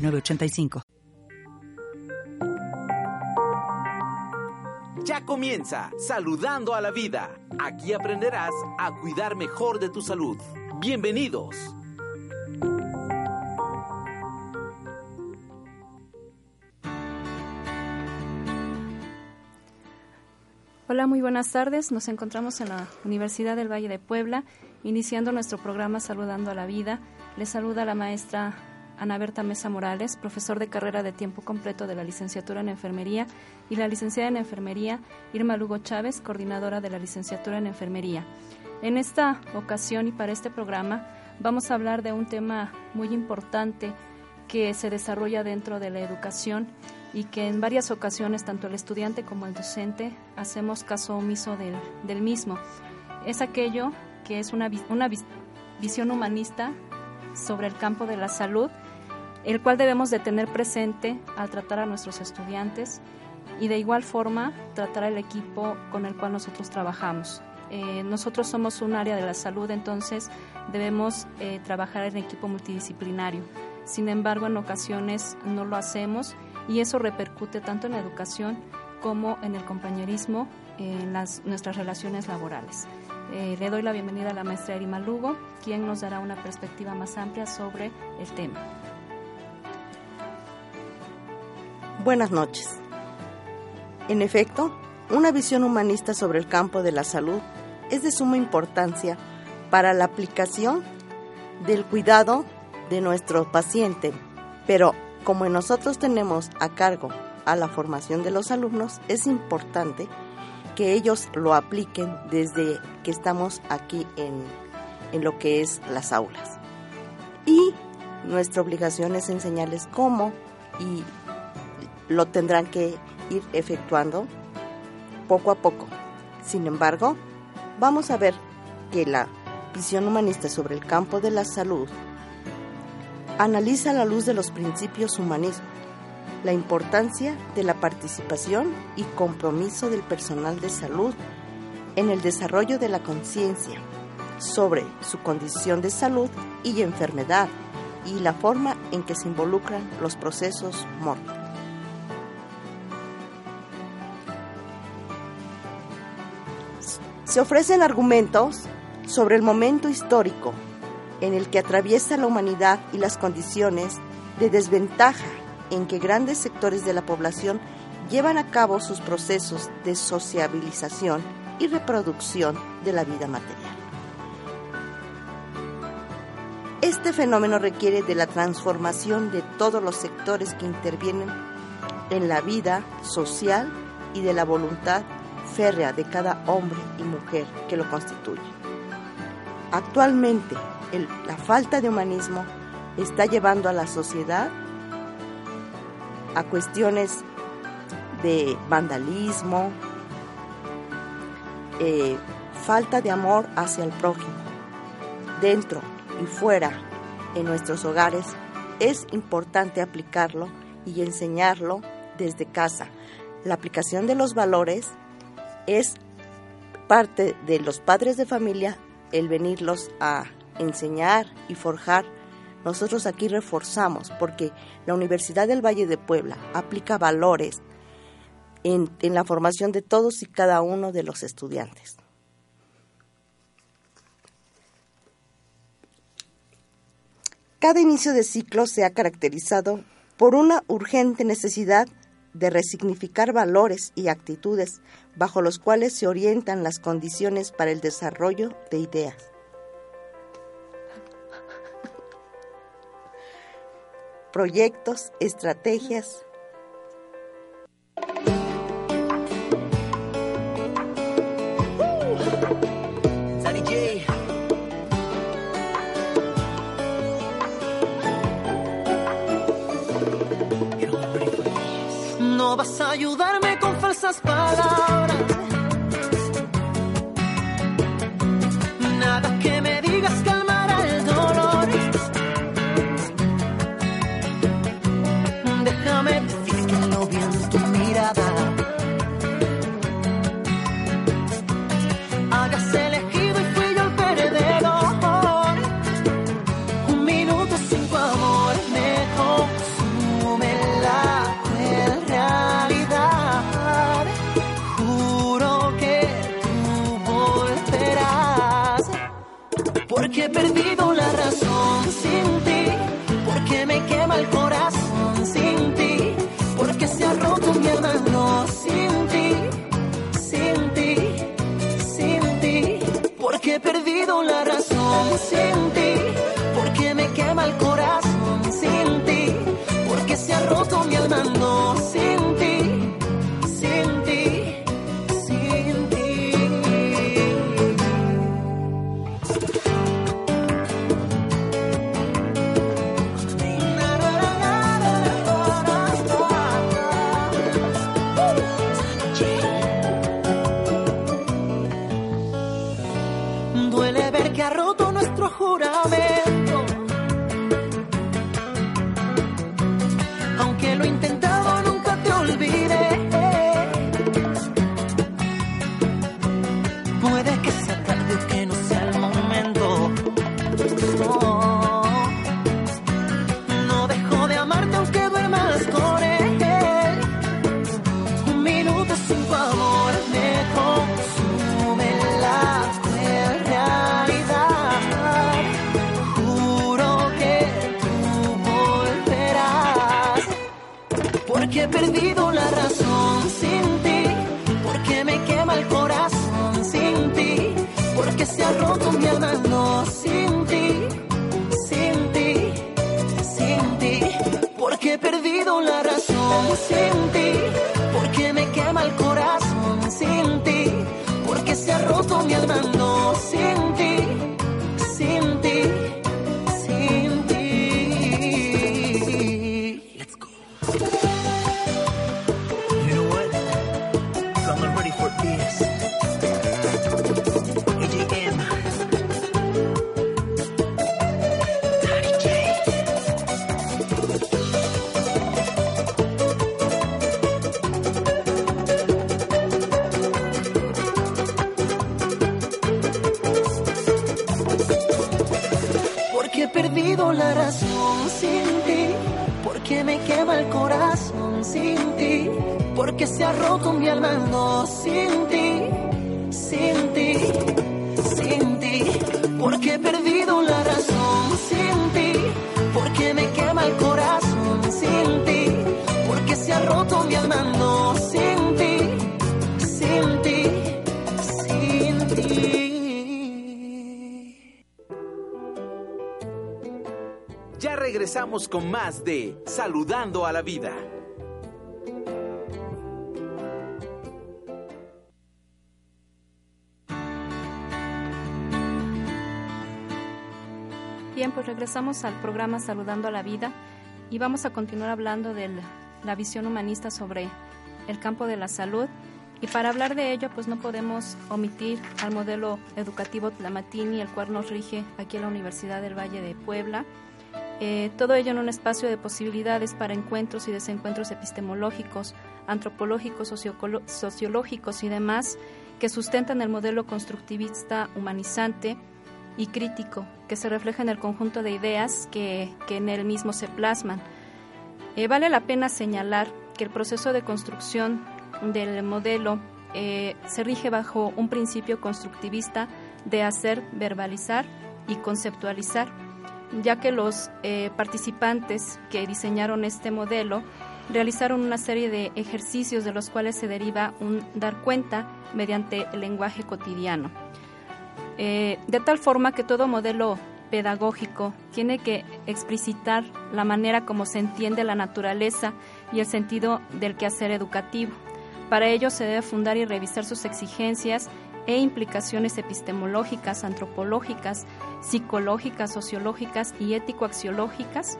906985. Ya comienza Saludando a la Vida. Aquí aprenderás a cuidar mejor de tu salud. Bienvenidos. Hola, muy buenas tardes. Nos encontramos en la Universidad del Valle de Puebla, iniciando nuestro programa Saludando a la Vida. Les saluda la maestra Ana Berta Mesa Morales, profesor de carrera de tiempo completo de la licenciatura en Enfermería, y la licenciada en Enfermería Irma Lugo Chávez, coordinadora de la licenciatura en Enfermería. En esta ocasión y para este programa vamos a hablar de un tema muy importante que se desarrolla dentro de la educación y que en varias ocasiones tanto el estudiante como el docente hacemos caso omiso del, del mismo. Es aquello que es una, una visión humanista sobre el campo de la salud, el cual debemos de tener presente al tratar a nuestros estudiantes y de igual forma tratar al equipo con el cual nosotros trabajamos. Eh, nosotros somos un área de la salud, entonces debemos eh, trabajar en equipo multidisciplinario. Sin embargo, en ocasiones no lo hacemos y eso repercute tanto en la educación como en el compañerismo en nuestras relaciones laborales. Eh, le doy la bienvenida a la maestra Erima Lugo, quien nos dará una perspectiva más amplia sobre el tema. Buenas noches. En efecto, una visión humanista sobre el campo de la salud es de suma importancia para la aplicación del cuidado de nuestro paciente, pero como nosotros tenemos a cargo a la formación de los alumnos, es importante que ellos lo apliquen desde que estamos aquí en, en lo que es las aulas. Y nuestra obligación es enseñarles cómo y lo tendrán que ir efectuando poco a poco. Sin embargo, vamos a ver que la visión humanista sobre el campo de la salud analiza a la luz de los principios humanismo la importancia de la participación y compromiso del personal de salud en el desarrollo de la conciencia sobre su condición de salud y enfermedad y la forma en que se involucran los procesos mortales. Se ofrecen argumentos sobre el momento histórico en el que atraviesa la humanidad y las condiciones de desventaja en que grandes sectores de la población llevan a cabo sus procesos de sociabilización y reproducción de la vida material. Este fenómeno requiere de la transformación de todos los sectores que intervienen en la vida social y de la voluntad de cada hombre y mujer que lo constituye. Actualmente, la falta de humanismo está llevando a la sociedad a cuestiones de vandalismo, eh, falta de amor hacia el prójimo, dentro y fuera en nuestros hogares, es importante aplicarlo y enseñarlo desde casa. La aplicación de los valores es parte de los padres de familia el venirlos a enseñar y forjar, nosotros aquí reforzamos porque la Universidad del Valle de Puebla aplica valores en, la formación de todos y cada uno de los estudiantes. Cada inicio de ciclo se ha caracterizado por una urgente necesidad de resignificar valores y actitudes bajo los cuales se orientan las condiciones para el desarrollo de ideas. proyectos, estrategias. No vas a ayudarme con falsas palabras. Con más de Saludando a la Vida. Bien, pues regresamos al programa Saludando a la Vida y vamos a continuar hablando de la visión humanista sobre el campo de la salud. Y para hablar de ello, pues no podemos omitir al modelo educativo Tlamatini, el cual nos rige aquí en la Universidad del Valle de Puebla. Eh, todo ello en un espacio de posibilidades para encuentros y desencuentros epistemológicos, antropológicos, sociológicos y demás que sustentan el modelo constructivista humanizante y crítico que se refleja en el conjunto de ideas que, que en él mismo se plasman. Eh, vale la pena señalar que el proceso de construcción del modelo eh, se rige bajo un principio constructivista de hacer, verbalizar y conceptualizar, ya que los eh, participantes que diseñaron este modelo realizaron una serie de ejercicios de los cuales se deriva un dar cuenta mediante el lenguaje cotidiano. Eh, de tal forma que todo modelo pedagógico tiene que explicitar la manera como se entiende la naturaleza y el sentido del quehacer educativo. Para ello se debe fundar y revisar sus exigencias e implicaciones epistemológicas, antropológicas, psicológicas, sociológicas y ético-axiológicas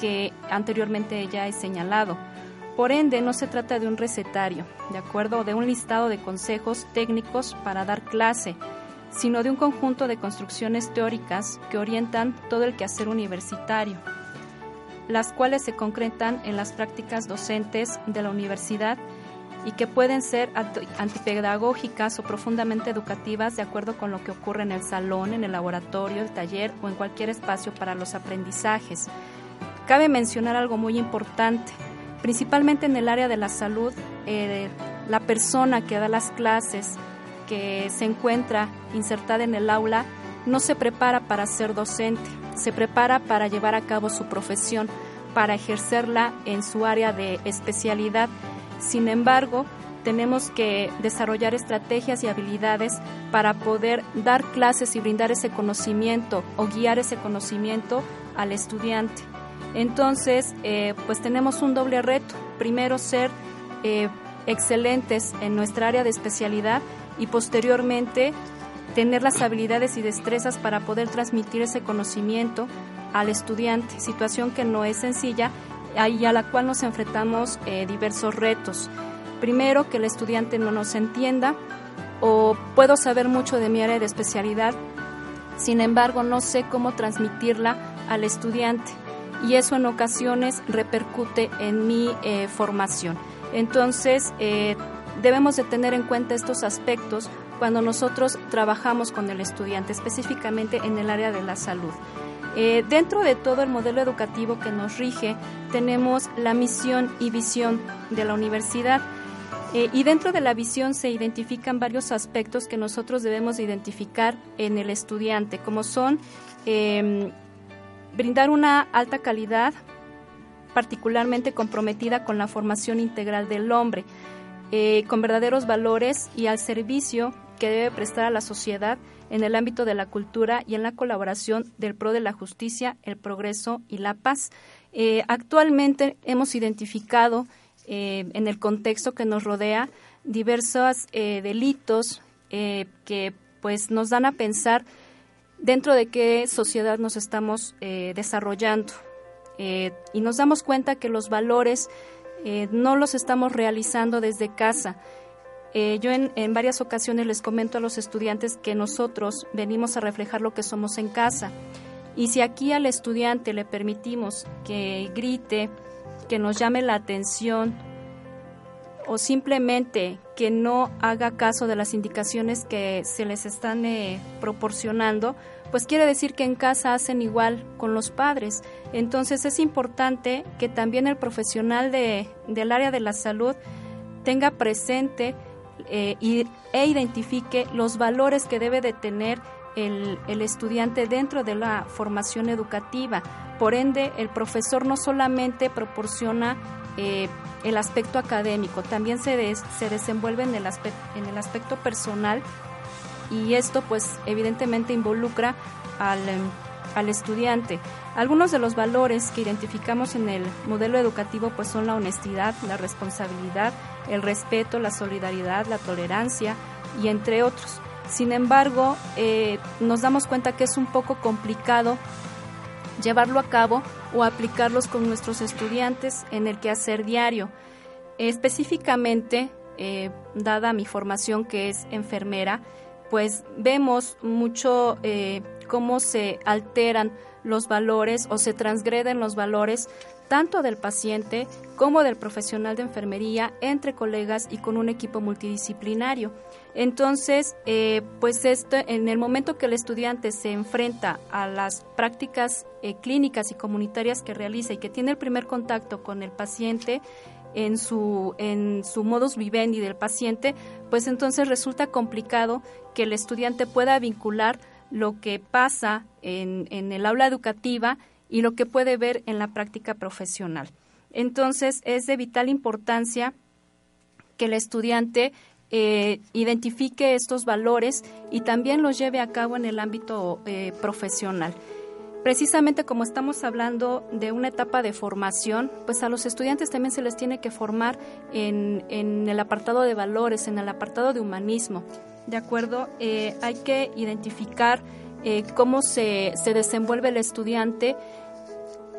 que anteriormente ya he señalado. Por ende, no se trata de un recetario, ¿de acuerdo? De un listado de consejos técnicos para dar clase, sino de un conjunto de construcciones teóricas que orientan todo el quehacer universitario, las cuales se concretan en las prácticas docentes de la universidad y que pueden ser antipedagógicas o profundamente educativas de acuerdo con lo que ocurre en el salón, en el laboratorio, el taller o en cualquier espacio para los aprendizajes. Cabe mencionar algo muy importante, principalmente en el área de la salud, eh, la persona que da las clases, que se encuentra insertada en el aula, no se prepara para ser docente, se prepara para llevar a cabo su profesión, para ejercerla en su área de especialidad. Sin embargo, tenemos que desarrollar estrategias y habilidades para poder dar clases y brindar ese conocimiento o guiar ese conocimiento al estudiante. Entonces, eh, pues tenemos un doble reto. Primero, ser eh, excelentes en nuestra área de especialidad y posteriormente tener las habilidades y destrezas para poder transmitir ese conocimiento al estudiante, situación que no es sencilla y a la cual nos enfrentamos eh, diversos retos. Primero, que el estudiante no nos entienda o puedo saber mucho de mi área de especialidad, sin embargo no sé cómo transmitirla al estudiante y eso en ocasiones repercute en mi eh, formación. Entonces, eh, debemos de tener en cuenta estos aspectos cuando nosotros trabajamos con el estudiante, específicamente en el área de la salud. Eh, dentro de todo el modelo educativo que nos rige, tenemos la misión y visión de la universidad. Eh, y dentro de la visión se identifican varios aspectos que nosotros debemos identificar en el estudiante, como son em, brindar una alta calidad, particularmente comprometida con la formación integral del hombre, eh, con verdaderos valores y al servicio que debe prestar a la sociedad en el ámbito de la cultura y en la colaboración del pro de la justicia, el progreso y la paz. Eh, actualmente hemos identificado eh, en el contexto que nos rodea diversos delitos que pues nos dan a pensar dentro de qué sociedad nos estamos desarrollando y nos damos cuenta que los valores eh, no los estamos realizando desde casa. Eh, yo en, en, varias ocasiones les comento a los estudiantes que nosotros venimos a reflejar lo que somos en casa. Y si aquí al estudiante le permitimos que grite, que nos llame la atención o simplemente que no haga caso de las indicaciones que se les están eh, proporcionando, pues quiere decir que en casa hacen igual con los padres. Entonces es importante que también el profesional de, del área de la salud tenga presente eh, e identifique los valores que debe de tener el, el, estudiante dentro de la formación educativa. Por ende, el profesor no solamente proporciona eh, el aspecto académico, también se, se desenvuelve en el, en el aspecto personal y esto pues evidentemente involucra em, al, estudiante. Algunos de los valores que identificamos en el modelo educativo pues son la honestidad, la responsabilidad, el respeto, la solidaridad, la tolerancia y entre otros. Sin embargo, eh, nos damos cuenta que es un poco complicado llevarlo a cabo o aplicarlos con nuestros estudiantes en el quehacer diario. Específicamente, eh, dada mi formación que es enfermera, pues vemos mucho eh, cómo se alteran los valores o se transgreden los valores tanto del paciente como del profesional de enfermería entre colegas y con un equipo multidisciplinario. Entonces, eh, pues esto, en el momento que el estudiante se enfrenta a las prácticas eh, clínicas y comunitarias que realiza y que tiene el primer contacto con el paciente, en su, en su modus vivendi del paciente, pues entonces resulta complicado que el estudiante pueda vincular lo que pasa en, en el aula educativa y lo que puede ver en la práctica profesional. Entonces, es de vital importancia que el estudiante eh, identifique estos valores y también los lleve a cabo en el ámbito eh, profesional precisamente como estamos hablando de una etapa de formación, pues a los estudiantes también se les tiene que formar en, el apartado de valores, en el apartado de humanismo. ¿De acuerdo? Eh, hay que identificar eh, cómo se, se desenvuelve el estudiante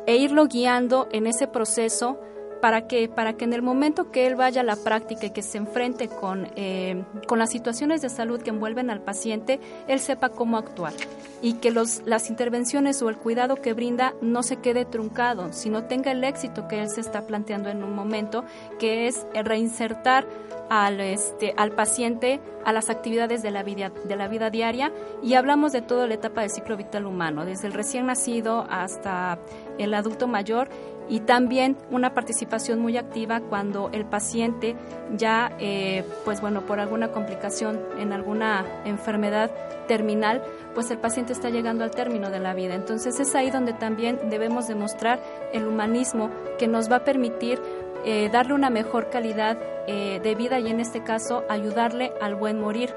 e irlo guiando en ese proceso ¿Para que Para que en el momento que él vaya a la práctica y que se enfrente con, eh, con las situaciones de salud que envuelven al paciente, él sepa cómo actuar y que los, las intervenciones o el cuidado que brinda no se quede truncado, sino tenga el éxito que él se está planteando en un momento, que es reinsertar al, este, al paciente a las actividades de la, vida, de la vida diaria. Y hablamos de toda la etapa del ciclo vital humano, desde el recién nacido hasta el adulto mayor y también una participación muy activa cuando el paciente ya, eh, pues bueno, por alguna complicación en alguna enfermedad terminal, pues el paciente está llegando al término de la vida. Entonces es ahí donde también debemos demostrar el humanismo que nos va a permitir eh, darle una mejor calidad eh, de vida y en este caso ayudarle al buen morir,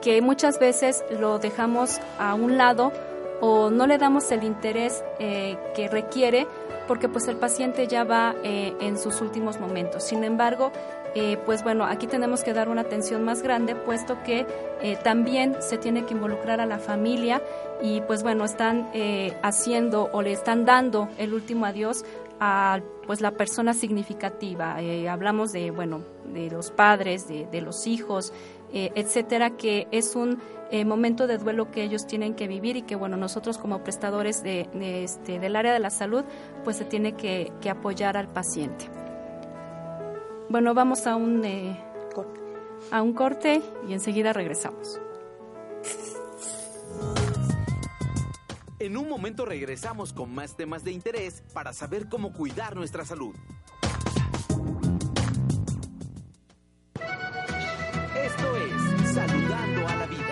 que muchas veces lo dejamos a un lado o no le damos el interés que requiere porque pues el paciente ya va eh, en sus últimos momentos. Sin embargo, eh, pues bueno, aquí tenemos que dar una atención más grande, puesto que eh, también se tiene que involucrar a la familia y pues bueno, están haciendo o le están dando el último adiós a pues la persona significativa. hablamos de, bueno, de los padres, de, de los hijos, etcétera, que es un eh, momento de duelo que ellos tienen que vivir y que bueno nosotros como prestadores de, este, del área de la salud pues se tiene que, apoyar al paciente. Bueno, vamos a un, eh, a un corte y enseguida regresamos. En un momento regresamos con más temas de interés para saber cómo cuidar nuestra salud. Esto es Saludando a la Vida.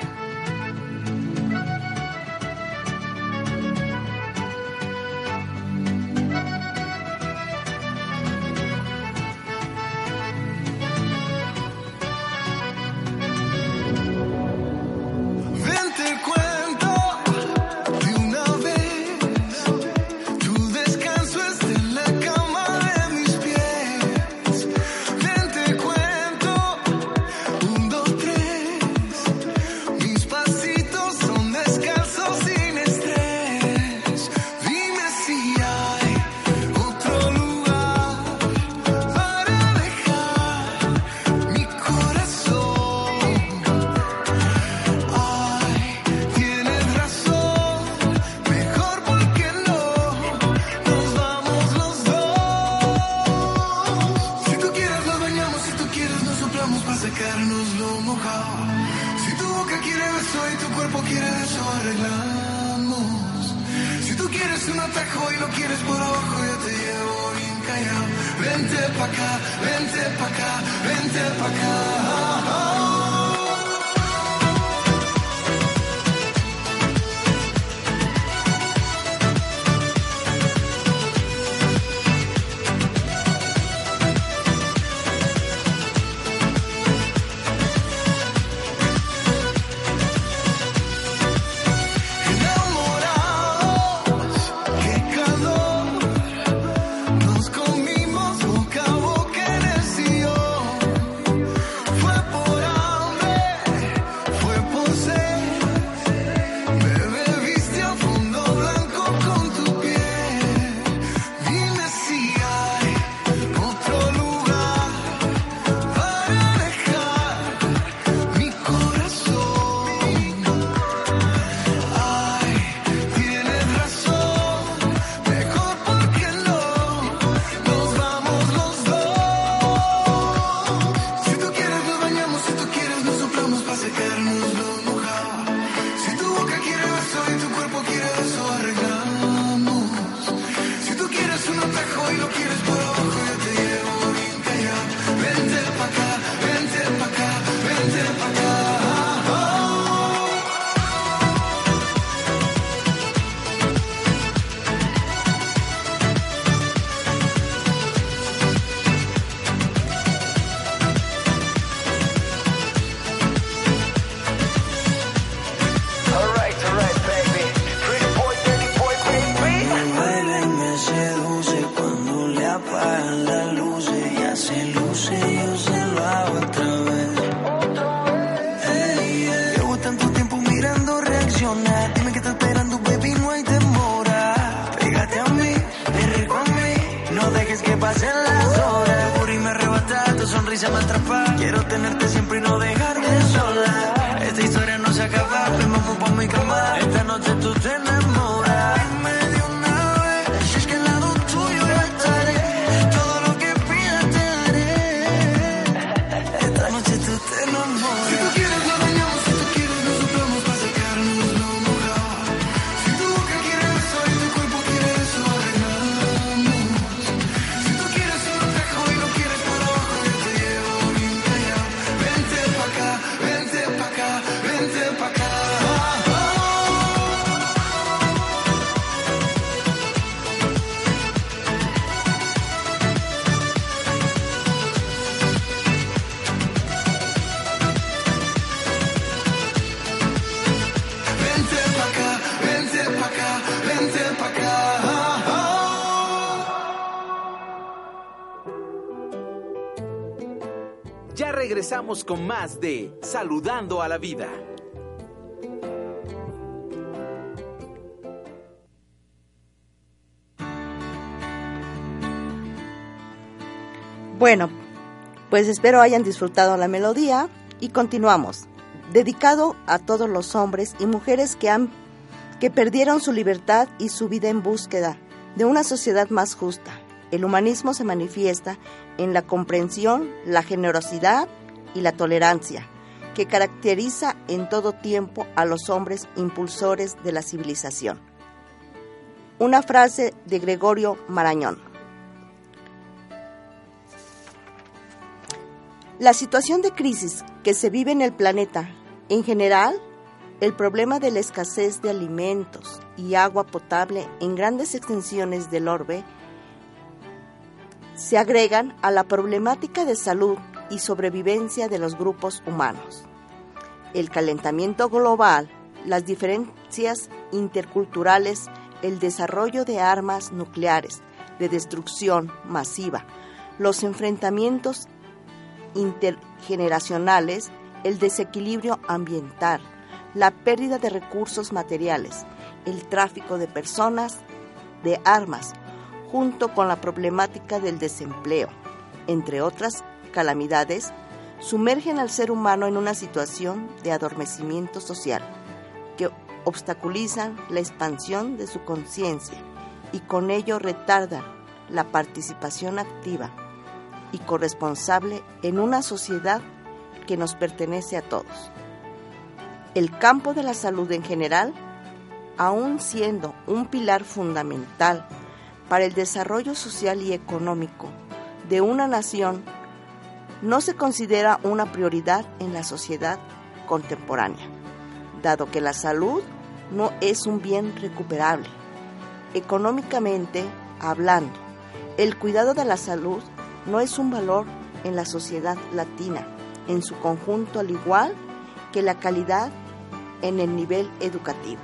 Regresamos con más de Saludando a la Vida. Bueno, pues espero hayan disfrutado la melodía y continuamos. Dedicado a todos los hombres y mujeres que han que perdieron su libertad y su vida en búsqueda de una sociedad más justa. El humanismo se manifiesta en la comprensión, la generosidad y la tolerancia, que caracteriza en todo tiempo a los hombres impulsores de la civilización. Una frase de Gregorio Marañón. La situación de crisis que se vive en el planeta, en general, el problema de la escasez de alimentos y agua potable en grandes extensiones del orbe, se agregan a la problemática de salud y sobrevivencia de los grupos humanos. El calentamiento global, las diferencias interculturales, el desarrollo de armas nucleares de destrucción masiva, los enfrentamientos intergeneracionales, el desequilibrio ambiental, la pérdida de recursos materiales, el tráfico de personas, de armas, junto con la problemática del desempleo, entre otras calamidades, sumergen al ser humano en una situación de adormecimiento social que obstaculizan la expansión de su conciencia y con ello retardan la participación activa y corresponsable en una sociedad que nos pertenece a todos. El campo de la salud en general, aun siendo un pilar fundamental para el desarrollo social y económico de una nación, no se considera una prioridad en la sociedad contemporánea, dado que la salud no es un bien recuperable. Económicamente hablando, el cuidado de la salud no es un valor en la sociedad latina en su conjunto, al igual que la calidad en el nivel educativo.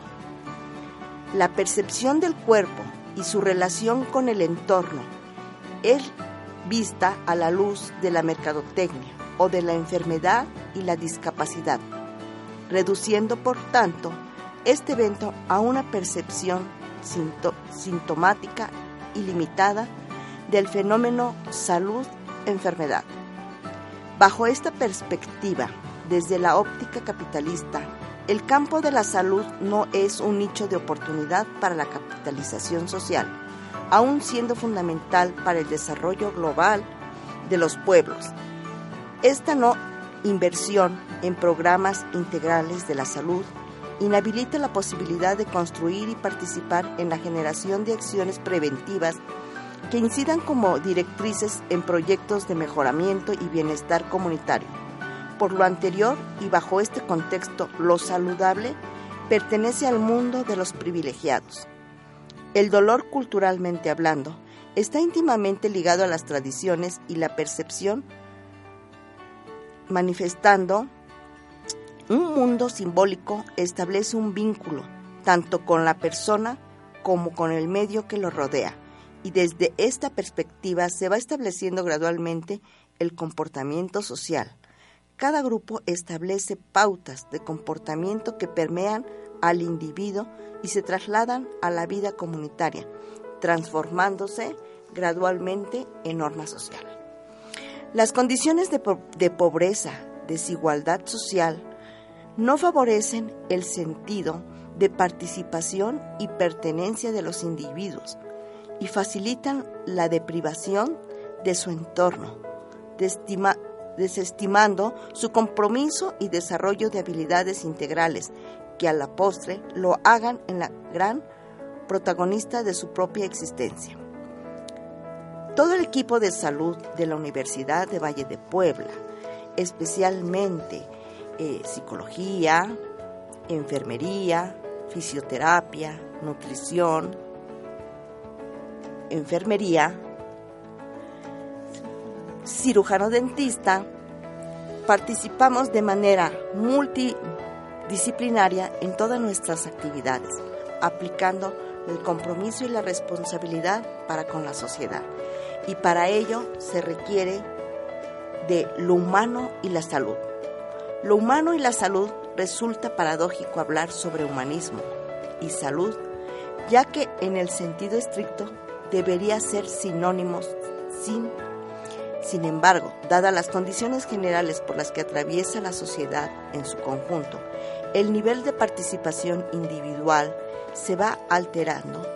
La percepción del cuerpo y su relación con el entorno es vista a la luz de la mercadotecnia o de la enfermedad y la discapacidad, reduciendo por tanto este evento a una percepción sintomática y limitada del fenómeno salud-enfermedad. Bajo esta perspectiva, desde la óptica capitalista, el campo de la salud no es un nicho de oportunidad para la capitalización social, aun siendo fundamental para el desarrollo global de los pueblos. Esta no inversión en programas integrales de la salud inhabilita la posibilidad de construir y participar en la generación de acciones preventivas que incidan como directrices en proyectos de mejoramiento y bienestar comunitario. Por lo anterior y bajo este contexto, lo saludable pertenece al mundo de los privilegiados. El dolor culturalmente hablando está íntimamente ligado a las tradiciones y la percepción, manifestando un mundo simbólico establece un vínculo tanto con la persona como con el medio que lo rodea y desde esta perspectiva se va estableciendo gradualmente el comportamiento social. Cada grupo establece pautas de comportamiento que permean al individuo y se trasladan a la vida comunitaria, transformándose gradualmente en norma social. Las condiciones de, pobreza, desigualdad social, no favorecen el sentido de participación y pertenencia de los individuos y facilitan la deprivación de su entorno, desestimando su compromiso y desarrollo de habilidades integrales que a la postre lo hagan en la gran protagonista de su propia existencia. Todo el equipo de salud de la Universidad de Valle de Puebla, especialmente eh, psicología, enfermería, fisioterapia, nutrición, enfermería, cirujano dentista, participamos de manera multidisciplinaria en todas nuestras actividades, aplicando el compromiso y la responsabilidad para con la sociedad. Y para ello se requiere de lo humano y la salud. Lo humano y la salud resulta paradójico hablar sobre humanismo y salud, ya que en el sentido estricto debería ser sinónimos sin sin embargo, dadas las condiciones generales por las que atraviesa la sociedad en su conjunto, el nivel de participación individual se va alterando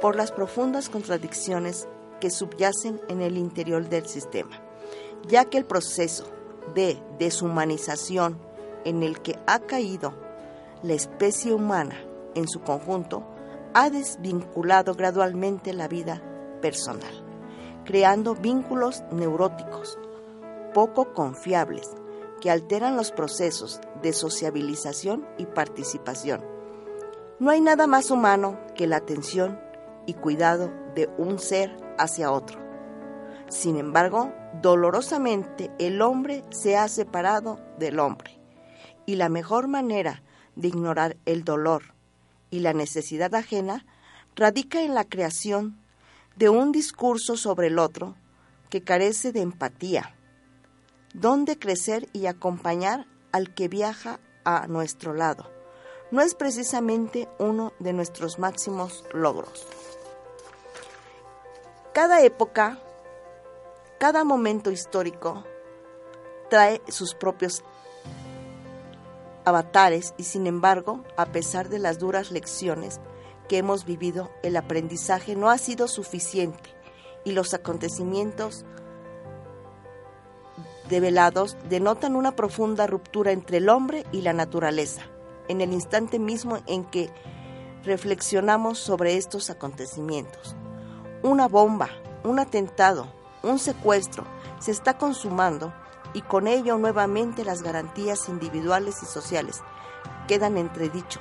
por las profundas contradicciones que subyacen en el interior del sistema, ya que el proceso de deshumanización en el que ha caído la especie humana en su conjunto ha desvinculado gradualmente la vida personal creando vínculos neuróticos, poco confiables, que alteran los procesos de sociabilización y participación. No hay nada más humano que la atención y cuidado de un ser hacia otro. Sin embargo, dolorosamente el hombre se ha separado del hombre y la mejor manera de ignorar el dolor y la necesidad ajena radica en la creación de un discurso sobre el otro que carece de empatía, donde crecer y acompañar al que viaja a nuestro lado. No es precisamente uno de nuestros máximos logros. Cada época, cada momento histórico trae sus propios avatares y sin embargo, a pesar de las duras lecciones, que hemos vivido, el aprendizaje no ha sido suficiente y los acontecimientos develados denotan una profunda ruptura entre el hombre y la naturaleza, en el instante mismo en que reflexionamos sobre estos acontecimientos. Una bomba, un atentado, un secuestro se está consumando y con ello nuevamente las garantías individuales y sociales quedan entredicho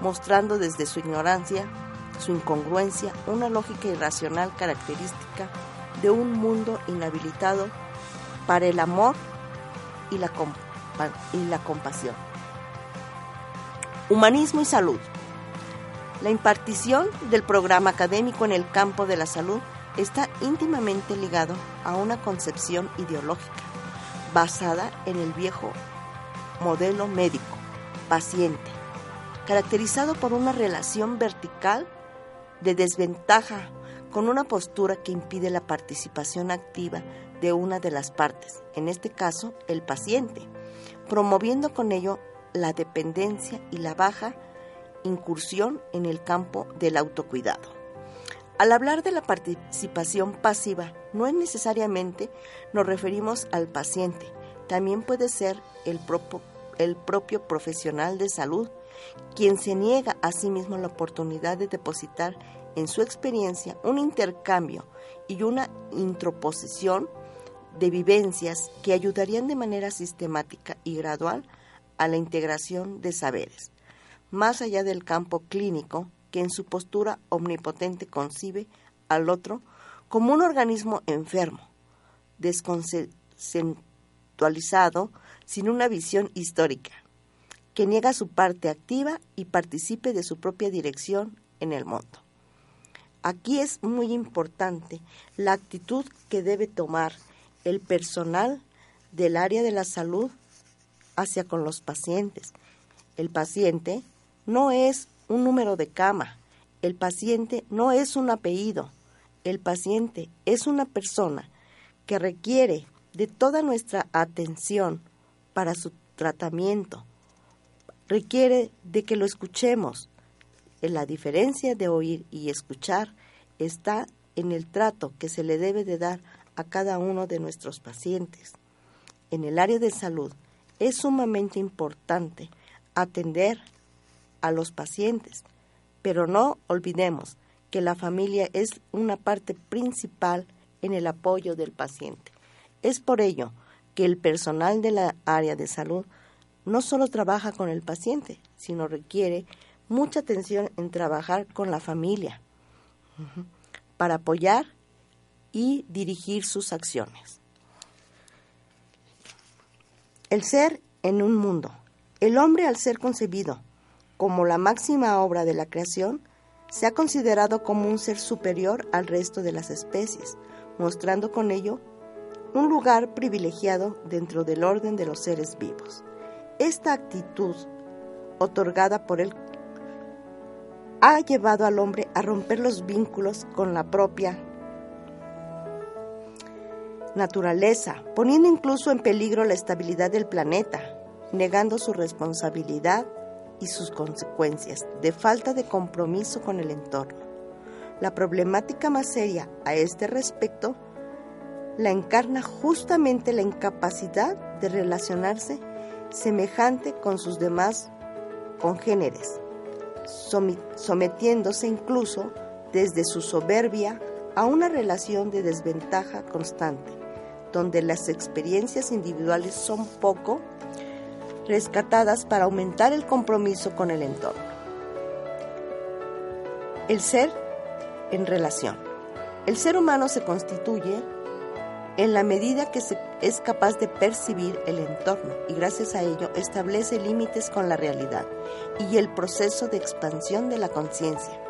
mostrando desde su ignorancia, su incongruencia, una lógica irracional característica de un mundo inhabilitado para el amor y la, compasión. Humanismo y salud. La impartición del programa académico en el campo de la salud está íntimamente ligado a una concepción ideológica basada en el viejo modelo médico, paciente, caracterizado por una relación vertical de desventaja con una postura que impide la participación activa de una de las partes, en este caso el paciente, promoviendo con ello la dependencia y la baja incursión en el campo del autocuidado. Al hablar de la participación pasiva, no es necesariamente nos referimos al paciente, también puede ser el propio, el propio profesional de salud quien se niega a sí mismo la oportunidad de depositar en su experiencia un intercambio y una introposición de vivencias que ayudarían de manera sistemática y gradual a la integración de saberes, más allá del campo clínico que en su postura omnipotente concibe al otro como un organismo enfermo, desconceptualizado, sin una visión histórica, que niega su parte activa y participe de su propia dirección en el mundo. Aquí es muy importante la actitud que debe tomar el personal del área de la salud hacia con los pacientes. El paciente no es un número de cama, el paciente no es un apellido, el paciente es una persona que requiere de toda nuestra atención para su tratamiento. Requiere de que lo escuchemos. La diferencia de oír y escuchar está en el trato que se le debe de dar a cada uno de nuestros pacientes. En el área de salud es sumamente importante atender a los pacientes, pero no olvidemos que la familia es una parte principal en el apoyo del paciente. Es por ello que el personal de la área de salud no solo trabaja con el paciente, sino requiere mucha atención en trabajar con la familia para apoyar y dirigir sus acciones. El ser en un mundo. El hombre al ser concebido como la máxima obra de la creación, se ha considerado como un ser superior al resto de las especies, mostrando con ello un lugar privilegiado dentro del orden de los seres vivos. Esta actitud, otorgada por él, ha llevado al hombre a romper los vínculos con la propia naturaleza, poniendo incluso en peligro la estabilidad del planeta, negando su responsabilidad y sus consecuencias de falta de compromiso con el entorno. La problemática más seria a este respecto la encarna justamente la incapacidad de relacionarse semejante con sus demás congéneres, sometiéndose incluso desde su soberbia a una relación de desventaja constante, donde las experiencias individuales son poco rescatadas para aumentar el compromiso con el entorno. El ser en relación. El ser humano se constituye en la medida que es capaz de percibir el entorno y gracias a ello establece límites con la realidad y el proceso de expansión de la conciencia.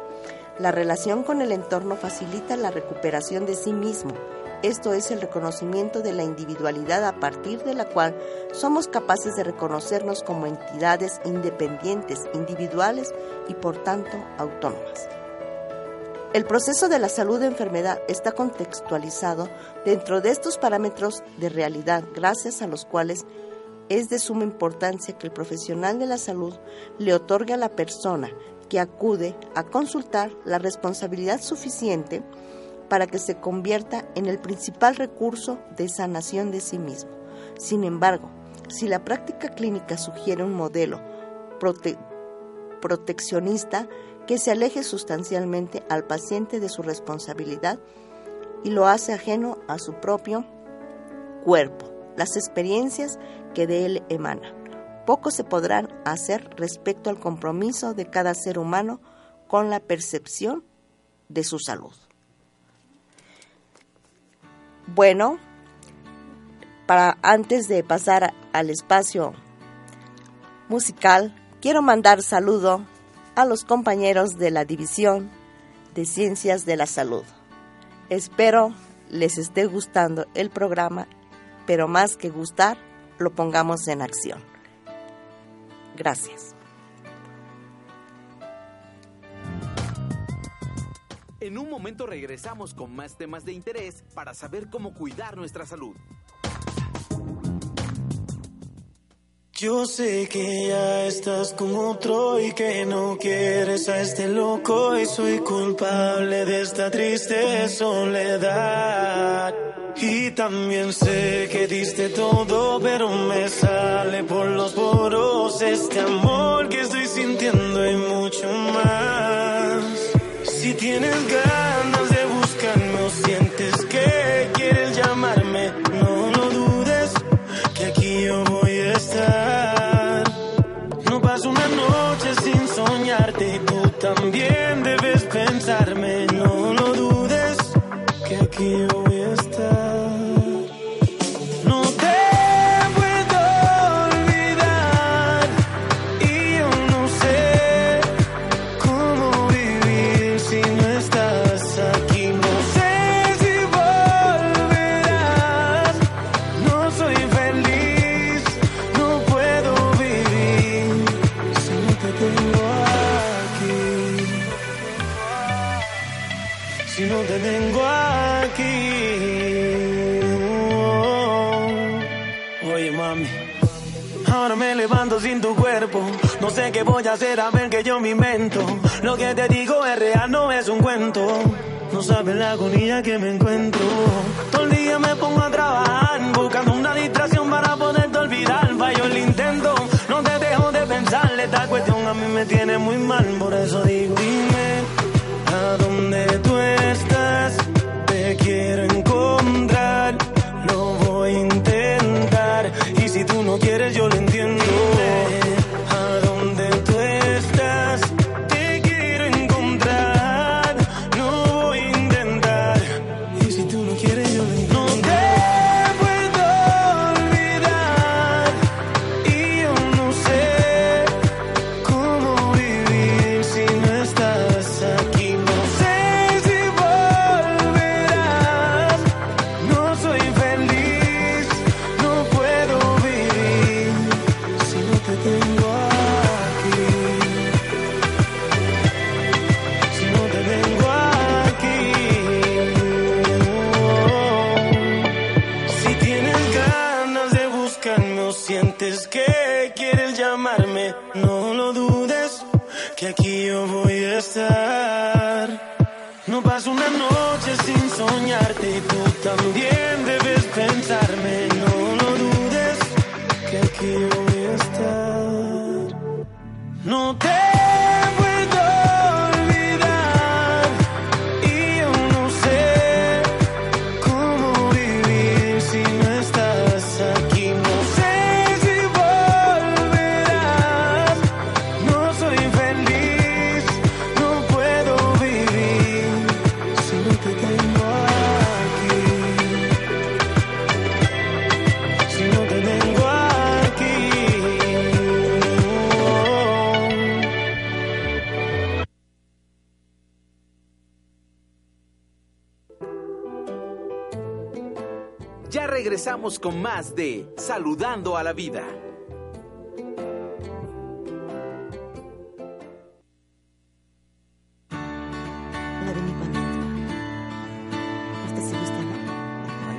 La relación con el entorno facilita la recuperación de sí mismo esto es el reconocimiento de la individualidad a partir de la cual somos capaces de reconocernos como entidades independientes, individuales y por tanto autónomas. El proceso de la salud de enfermedad está contextualizado dentro de estos parámetros de realidad, gracias a los cuales es de suma importancia que el profesional de la salud le otorgue a la persona que acude a consultar la responsabilidad suficiente para que se convierta en el principal recurso de sanación de sí mismo. Sin embargo, si la práctica clínica sugiere un modelo proteccionista que se aleje sustancialmente al paciente de su responsabilidad y lo hace ajeno a su propio cuerpo, las experiencias que de él emanan. Poco se podrán hacer respecto al compromiso de cada ser humano con la percepción de su salud. Bueno, para antes de pasar al espacio musical, quiero mandar saludo a los compañeros de la División de Ciencias de la Salud. Espero les esté gustando el programa, pero más que gustar, lo pongamos en acción. Gracias. En un momento regresamos con más temas de interés para saber cómo cuidar nuestra salud. Yo sé que ya estás con otro y que no quieres a este loco y soy culpable de esta triste soledad. Y también sé que diste todo, pero me sale por los poros este amor que estoy sintiendo y mucho más. Si tienes ganas a ver que yo me invento. Lo que te digo es real, no es un cuento. No sabes la agonía que me encuentro. Todo el día me pongo a trabajar, buscando una distracción para poderte olvidar. Fallo el intento, no te dejo de pensar. Esta cuestión a mí me tiene muy mal, por eso digo, que quieres llamarme, no lo dudes, que aquí yo voy a estar. No paso una noche sin soñarte tú regresamos con más de Saludando a la Vida.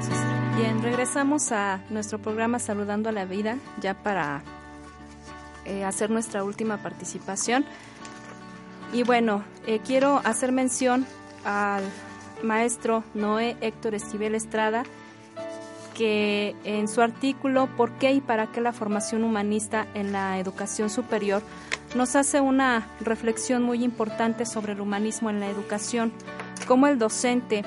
César. Bien, regresamos a nuestro programa Saludando a la Vida, ya para eh, hacer nuestra última participación. Y bueno, eh, quiero hacer mención al maestro Noé Héctor Esquivel Estrada, que en su artículo ¿Por qué y para qué la formación humanista en la educación superior? nos hace una reflexión muy importante sobre el humanismo en la educación, cómo el docente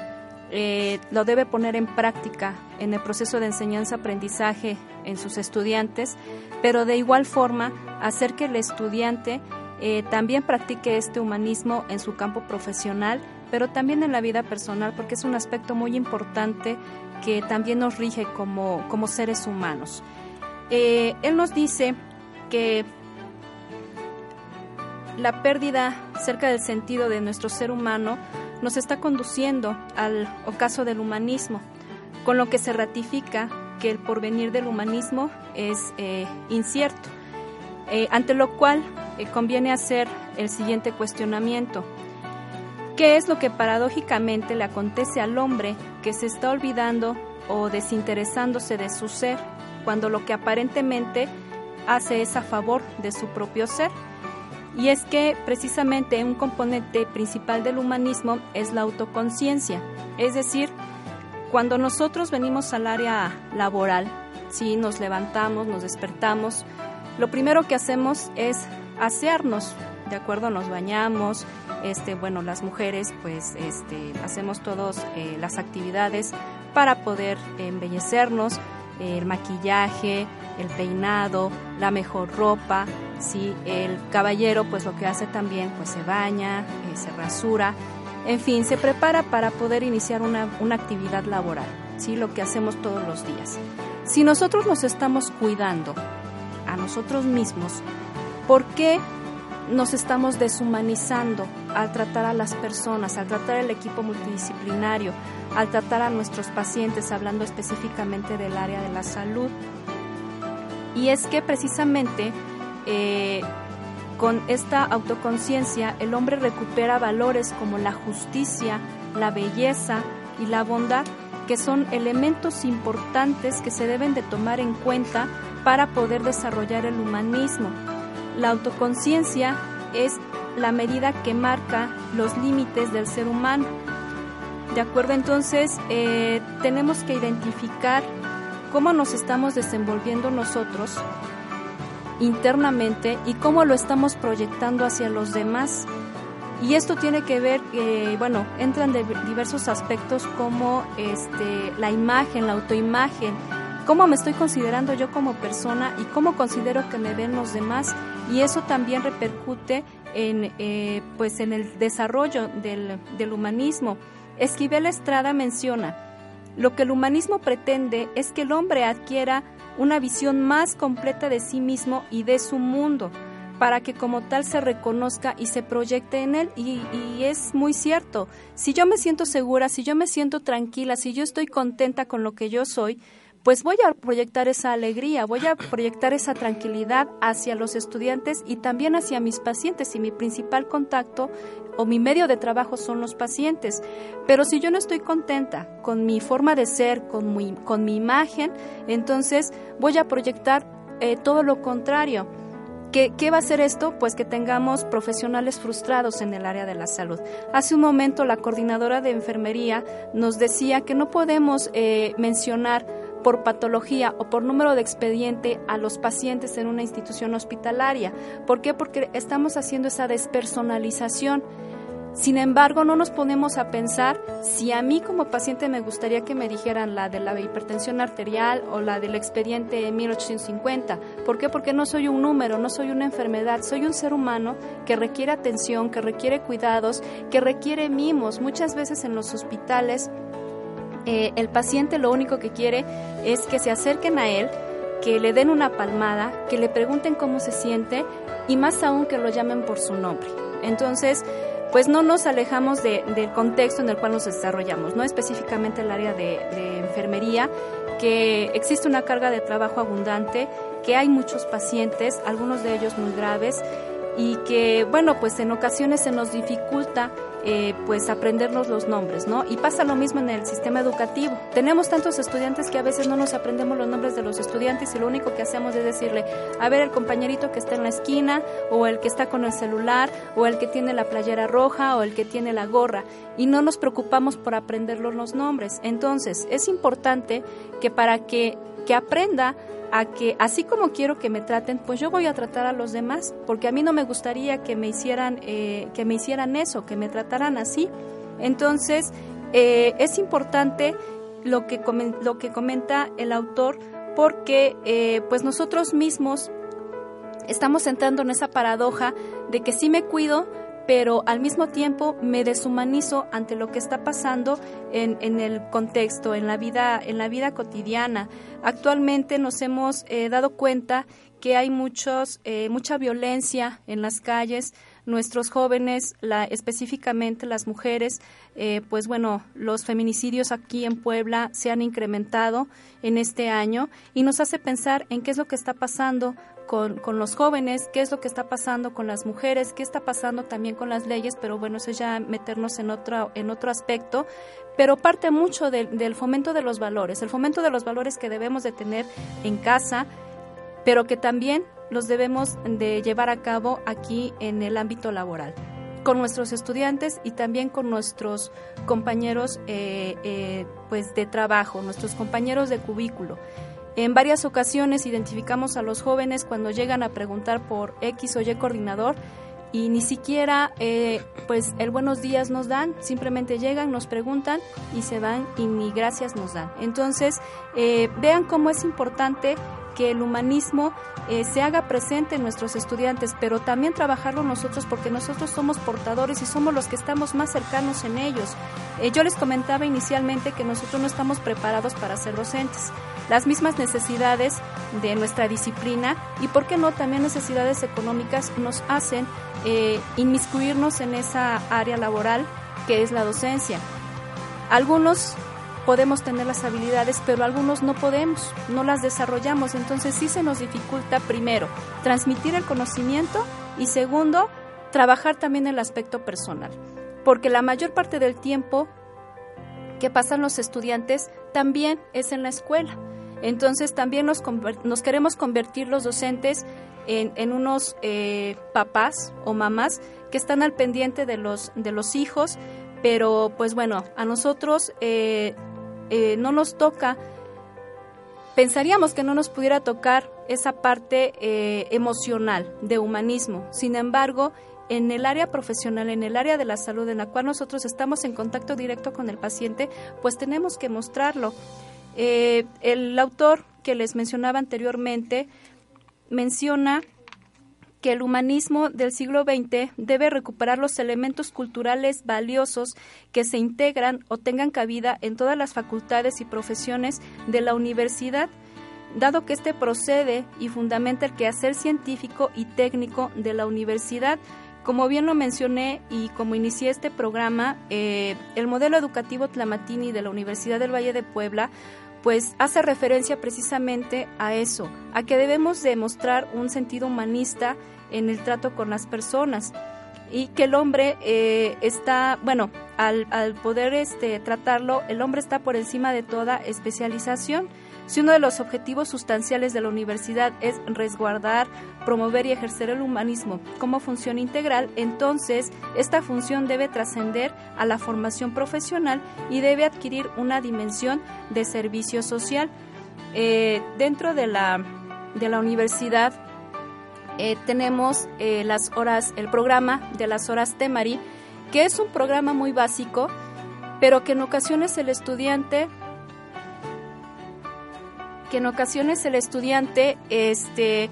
eh, lo debe poner en práctica en el proceso de enseñanza-aprendizaje en sus estudiantes, pero de igual forma hacer que el estudiante eh, también practique este humanismo en su campo profesional, pero también en la vida personal, porque es un aspecto muy importante que también nos rige como, como seres humanos. Eh, él nos dice que la pérdida cerca del sentido de nuestro ser humano nos está conduciendo al ocaso del humanismo, con lo que se ratifica que el porvenir del humanismo es eh, incierto, eh, ante lo cual conviene hacer el siguiente cuestionamiento. ¿Qué es lo que paradójicamente le acontece al hombre que se está olvidando o desinteresándose de su ser cuando lo que aparentemente hace es a favor de su propio ser? Y es que precisamente un componente principal del humanismo es la autoconciencia, es decir, cuando nosotros venimos al área laboral, si nos levantamos, nos despertamos, lo primero que hacemos es asearnos, ¿de acuerdo? Nos bañamos, este, bueno, las mujeres pues este, hacemos todas eh, las actividades para poder embellecernos, el maquillaje, el peinado, la mejor ropa, si el caballero pues lo que hace también pues se baña, eh, se rasura, en fin, se prepara para poder iniciar una, una actividad laboral, ¿sí? lo que hacemos todos los días. Si nosotros nos estamos cuidando a nosotros mismos, ¿por qué nos estamos deshumanizando al tratar a las personas, al tratar el equipo multidisciplinario, al tratar a nuestros pacientes, hablando específicamente del área de la salud? Y es que precisamente eh, con esta autoconciencia el hombre recupera valores como la justicia, la belleza y la bondad, que son elementos importantes que se deben de tomar en cuenta para poder desarrollar el humanismo. La autoconciencia es la medida que marca los límites del ser humano. ¿De acuerdo? Entonces, eh, tenemos que identificar cómo nos estamos desenvolviendo nosotros internamente y cómo lo estamos proyectando hacia los demás. Y esto tiene que ver, eh, bueno, entran de diversos aspectos como este, la imagen, la autoimagen, cómo me estoy considerando yo como persona y cómo considero que me ven los demás. Y eso también repercute en, eh, pues en el desarrollo del, humanismo. Esquivel Estrada menciona, lo que el humanismo pretende es que el hombre adquiera una visión más completa de sí mismo y de su mundo, para que como tal se reconozca y se proyecte en él. Y, es muy cierto, si yo me siento segura, si yo me siento tranquila, si yo estoy contenta con lo que yo soy, pues voy a proyectar esa alegría, voy a proyectar esa tranquilidad hacia los estudiantes y también hacia mis pacientes y mi principal contacto o mi medio de trabajo son los pacientes. Pero si yo no estoy contenta con mi forma de ser, con mi, con mi imagen, entonces voy a proyectar eh, todo lo contrario. ¿Qué, ¿Qué, va a hacer esto? Pues que tengamos profesionales frustrados en el área de la salud. Hace un momento la coordinadora de enfermería nos decía que no podemos eh, mencionar por patología o por número de expediente a los pacientes en una institución hospitalaria. ¿Por qué? Porque estamos haciendo esa despersonalización. Sin embargo, no nos ponemos a pensar si a mí como paciente me gustaría que me dijeran la de la hipertensión arterial o la del expediente 1850. ¿Por qué? Porque no soy un número, no soy una enfermedad, soy un ser humano que requiere atención, que requiere cuidados, que requiere mimos. Muchas veces en los hospitales eh, el paciente lo único que quiere es que se acerquen a él, que le den una palmada, que le pregunten cómo se siente y más aún que lo llamen por su nombre. Entonces, pues no nos alejamos del contexto en el cual nos desarrollamos, no específicamente el área de, de enfermería, que existe una carga de trabajo abundante, que hay muchos pacientes, algunos de ellos muy graves, y que, bueno, pues en ocasiones se nos dificulta eh, pues aprendernos los nombres, ¿no? Y pasa lo mismo en el sistema educativo. Tenemos tantos estudiantes que a veces no nos aprendemos los nombres de los estudiantes y lo único que hacemos es decirle, a ver, el compañerito que está en la esquina, o el que está con el celular, o el que tiene la playera roja, o el que tiene la gorra, y no nos preocupamos por aprenderlos los nombres. Entonces, es importante que para que, que aprenda a que así como quiero que me traten, pues yo voy a tratar a los demás, porque a mí no me gustaría que me hicieran, eh, que me hicieran eso, que me trataran así. Entonces, eh, es importante lo que, lo que comenta el autor, porque eh, pues nosotros mismos estamos entrando en esa paradoja de que sí me cuido, pero al mismo tiempo me deshumanizo ante lo que está pasando en, en el contexto, en la vida, en la vida cotidiana. Actualmente nos hemos eh, dado cuenta que hay muchos, eh, mucha violencia en las calles. Nuestros jóvenes, la, específicamente las mujeres, eh, pues bueno, los feminicidios aquí en Puebla se han incrementado en este año y nos hace pensar en qué es lo que está pasando con, con, los jóvenes, qué es lo que está pasando con las mujeres, qué está pasando también con las leyes, pero bueno, eso ya meternos en otro, en otro aspecto, pero parte mucho del fomento de los valores, el fomento de los valores que debemos de tener en casa, pero que también los debemos de llevar a cabo aquí en el ámbito laboral con nuestros estudiantes y también con nuestros compañeros eh, eh, pues de trabajo, nuestros compañeros de cubículo. En varias ocasiones identificamos a los jóvenes cuando llegan a preguntar por X o Y coordinador y ni siquiera eh, pues el buenos días nos dan, simplemente llegan, nos preguntan y se van y ni gracias nos dan. Entonces, eh, vean cómo es importante que el humanismo eh, se haga presente en nuestros estudiantes, pero también trabajarlo nosotros porque nosotros somos portadores y somos los que estamos más cercanos en ellos. Eh, yo les comentaba inicialmente que nosotros no estamos preparados para ser docentes. Las mismas necesidades de nuestra disciplina y, ¿por qué no?, también necesidades económicas nos hacen eh, inmiscuirnos en esa área laboral que es la docencia. Algunos podemos tener las habilidades, pero algunos no podemos, no las desarrollamos. Entonces sí se nos dificulta, primero, transmitir el conocimiento y segundo, trabajar también el aspecto personal. Porque la mayor parte del tiempo que pasan los estudiantes también es en la escuela. Entonces también nos, nos queremos convertir los docentes en, unos eh, papás o mamás que están al pendiente de los, de los hijos, pero pues bueno, a nosotros eh, eh, no nos toca, pensaríamos que no nos pudiera tocar esa parte emocional de humanismo. Sin embargo, en el área profesional, en el área de la salud, en la cual nosotros estamos en contacto directo con el paciente, pues tenemos que mostrarlo. Eh, el autor que les mencionaba anteriormente menciona que el humanismo del siglo XX debe recuperar los elementos culturales valiosos que se integran o tengan cabida en todas las facultades y profesiones de la universidad, dado que este procede y fundamenta el quehacer científico y técnico de la universidad, como bien lo mencioné y como inicié este programa, eh, el modelo educativo Tlamatini de la Universidad del Valle de Puebla pues hace referencia precisamente a eso, a que debemos demostrar un sentido humanista en el trato con las personas y que el hombre eh, está, bueno, al, al poder este, tratarlo, el hombre está por encima de toda especialización si uno de los objetivos sustanciales de la universidad es resguardar, promover y ejercer el humanismo como función integral, entonces esta función debe trascender a la formación profesional y debe adquirir una dimensión de servicio social. Eh, dentro de la, de la universidad eh, tenemos eh, las horas, el programa de las horas Temari, que es un programa muy básico, pero que en ocasiones el estudiante que en ocasiones el estudiante este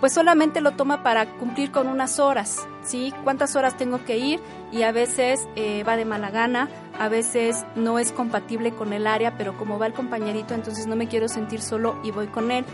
pues solamente lo toma para cumplir con unas horas, ¿sí? ¿Cuántas horas tengo que ir? Y a veces eh, va de mala gana, a veces no es compatible con el área, pero como va el compañerito, entonces no me quiero sentir solo y voy con él.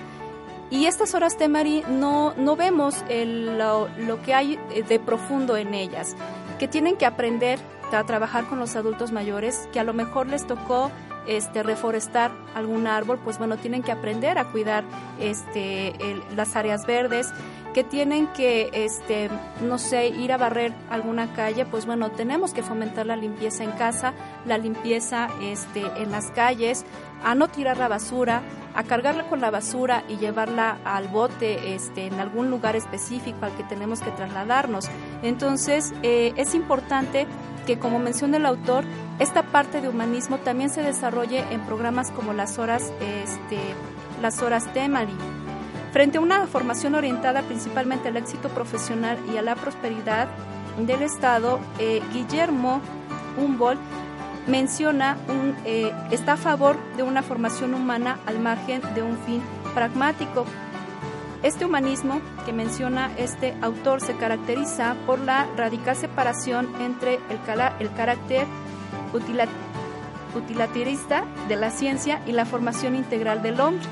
Y estas horas de Mari no, no vemos lo, lo que hay de profundo en ellas, que tienen que aprender a trabajar con los adultos mayores, que a lo mejor les tocó este, reforestar algún árbol, pues bueno, tienen que aprender a cuidar este, las áreas verdes, que tienen que, este, no sé, ir a barrer alguna calle, pues bueno, tenemos que fomentar la limpieza en casa, la limpieza este, en las calles, a no tirar la basura, a cargarla con la basura y llevarla al bote este, en algún lugar específico al que tenemos que trasladarnos. Entonces, eh, es importante que, como menciona el autor, esta parte de humanismo también se desarrolle en programas como las horas, este, las horas Temali. Frente a una formación orientada principalmente al éxito profesional y a la prosperidad del Estado, eh, Guillermo Humboldt menciona un, eh, está a favor de una formación humana al margen de un fin pragmático este humanismo que menciona este autor se caracteriza por la radical separación entre el, carácter utilitarista de la ciencia y la formación integral del hombre.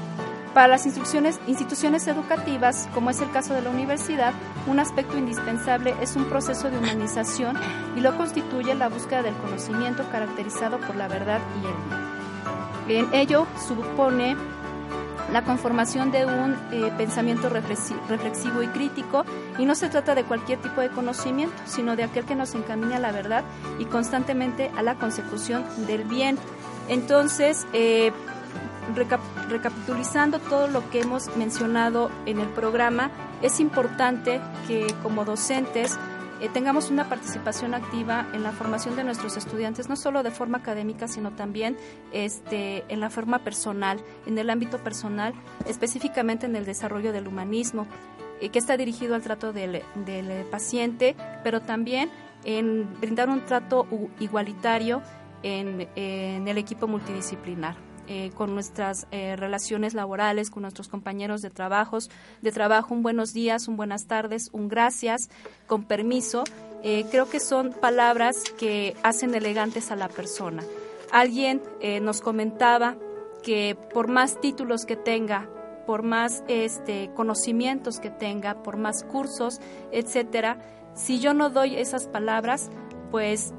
Para las instituciones educativas, como es el caso de la universidad, un aspecto indispensable es un proceso de humanización y lo constituye la búsqueda del conocimiento caracterizado por la verdad y el bien. En ello supone la conformación de un eh, pensamiento reflexivo y crítico y no se trata de cualquier tipo de conocimiento, sino de aquel que nos encamina a la verdad y constantemente a la consecución del bien. Entonces, eh, recapitulizando todo lo que hemos mencionado en el programa, es importante que como docentes eh, tengamos una participación activa en la formación de nuestros estudiantes, no solo de forma académica, sino también este, en la forma personal, en el ámbito personal, específicamente en el desarrollo del humanismo, eh, que está dirigido al trato del, paciente, pero también en brindar un trato igualitario en el equipo multidisciplinar. Eh, con nuestras eh, relaciones laborales, con nuestros compañeros de trabajos, de trabajo, un buenos días, un buenas tardes, un gracias, con permiso. Eh, creo que son palabras que hacen elegantes a la persona. Alguien nos comentaba que por más títulos que tenga, por más este, conocimientos que tenga, por más cursos, etcétera, si yo no doy esas palabras, pues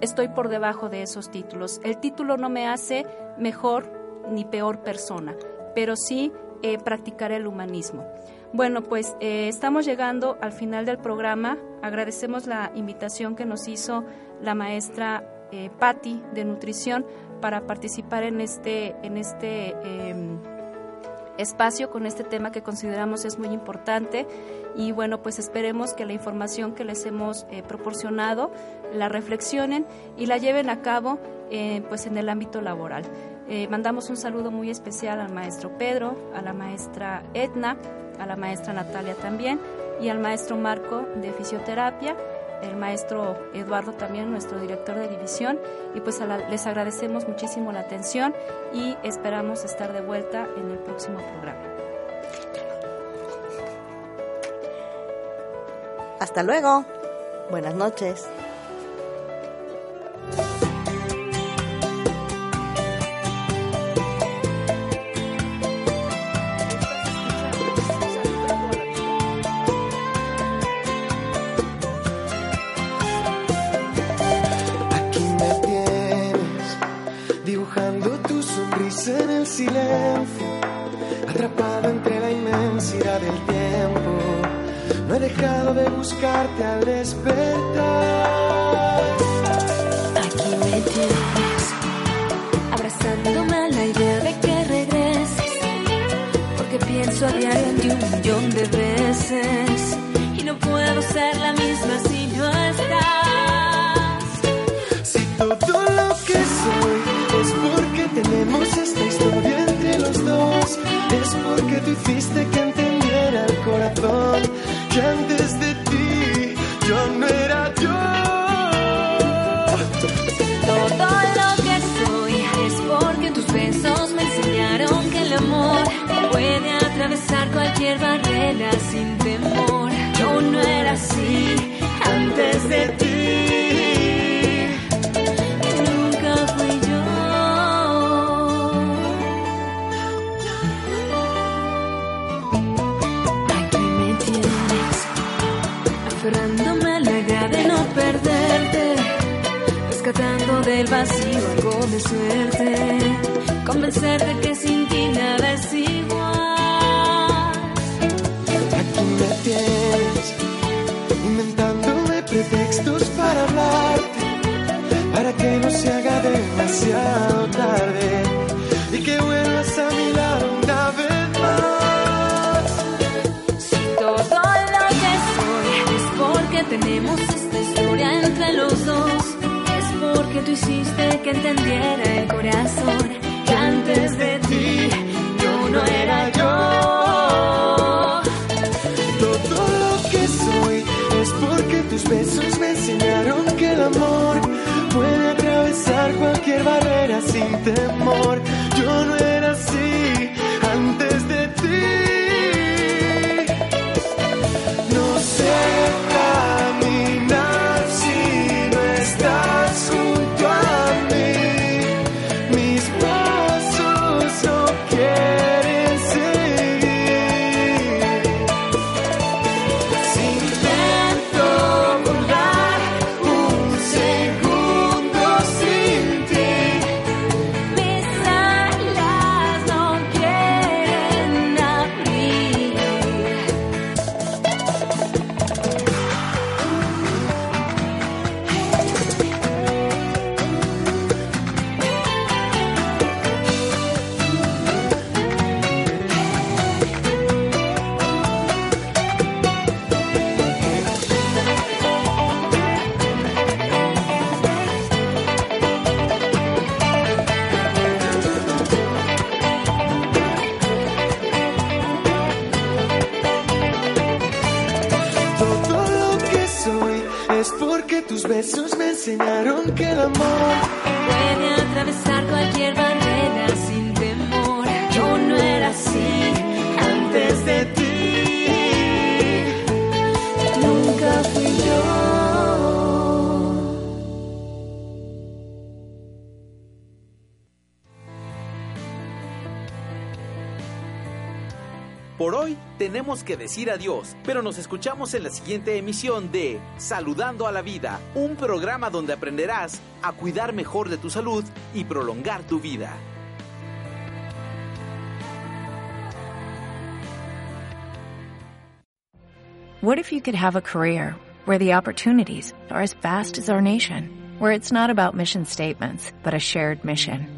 estoy por debajo de esos títulos. El título no me hace mejor ni peor persona, pero sí eh, practicar el humanismo. Bueno, pues eh, estamos llegando al final del programa. Agradecemos la invitación que nos hizo la maestra eh, Patti de Nutrición para participar en este, en este em, espacio con este tema que consideramos es muy importante y bueno pues esperemos que la información que les hemos eh, proporcionado la reflexionen y la lleven a cabo eh, pues en el ámbito laboral. Eh, mandamos un saludo muy especial al maestro Pedro, a la maestra Edna, a la maestra Natalia también y al maestro Marco de fisioterapia el maestro Eduardo también, nuestro director de división, y pues les agradecemos muchísimo la atención y esperamos estar de vuelta en el próximo programa. Hasta luego. Buenas noches. De buscarte al despertar. Aquí me tienes, abrazándome a la idea de que regreses. Porque pienso a diario en un millón de veces. Y no puedo ser la misma si no estás. Si todo lo que soy es porque tenemos esta historia es porque tú hiciste que entendiera el corazón atravesar cualquier barrera sin que decir adiós, pero nos escuchamos en la siguiente emisión de Saludando a la Vida, un programa donde aprenderás a cuidar mejor de tu salud y prolongar tu vida. What if you could have a career where the opportunities are as vast as our nation? where it's not about mission statements, but a shared mission.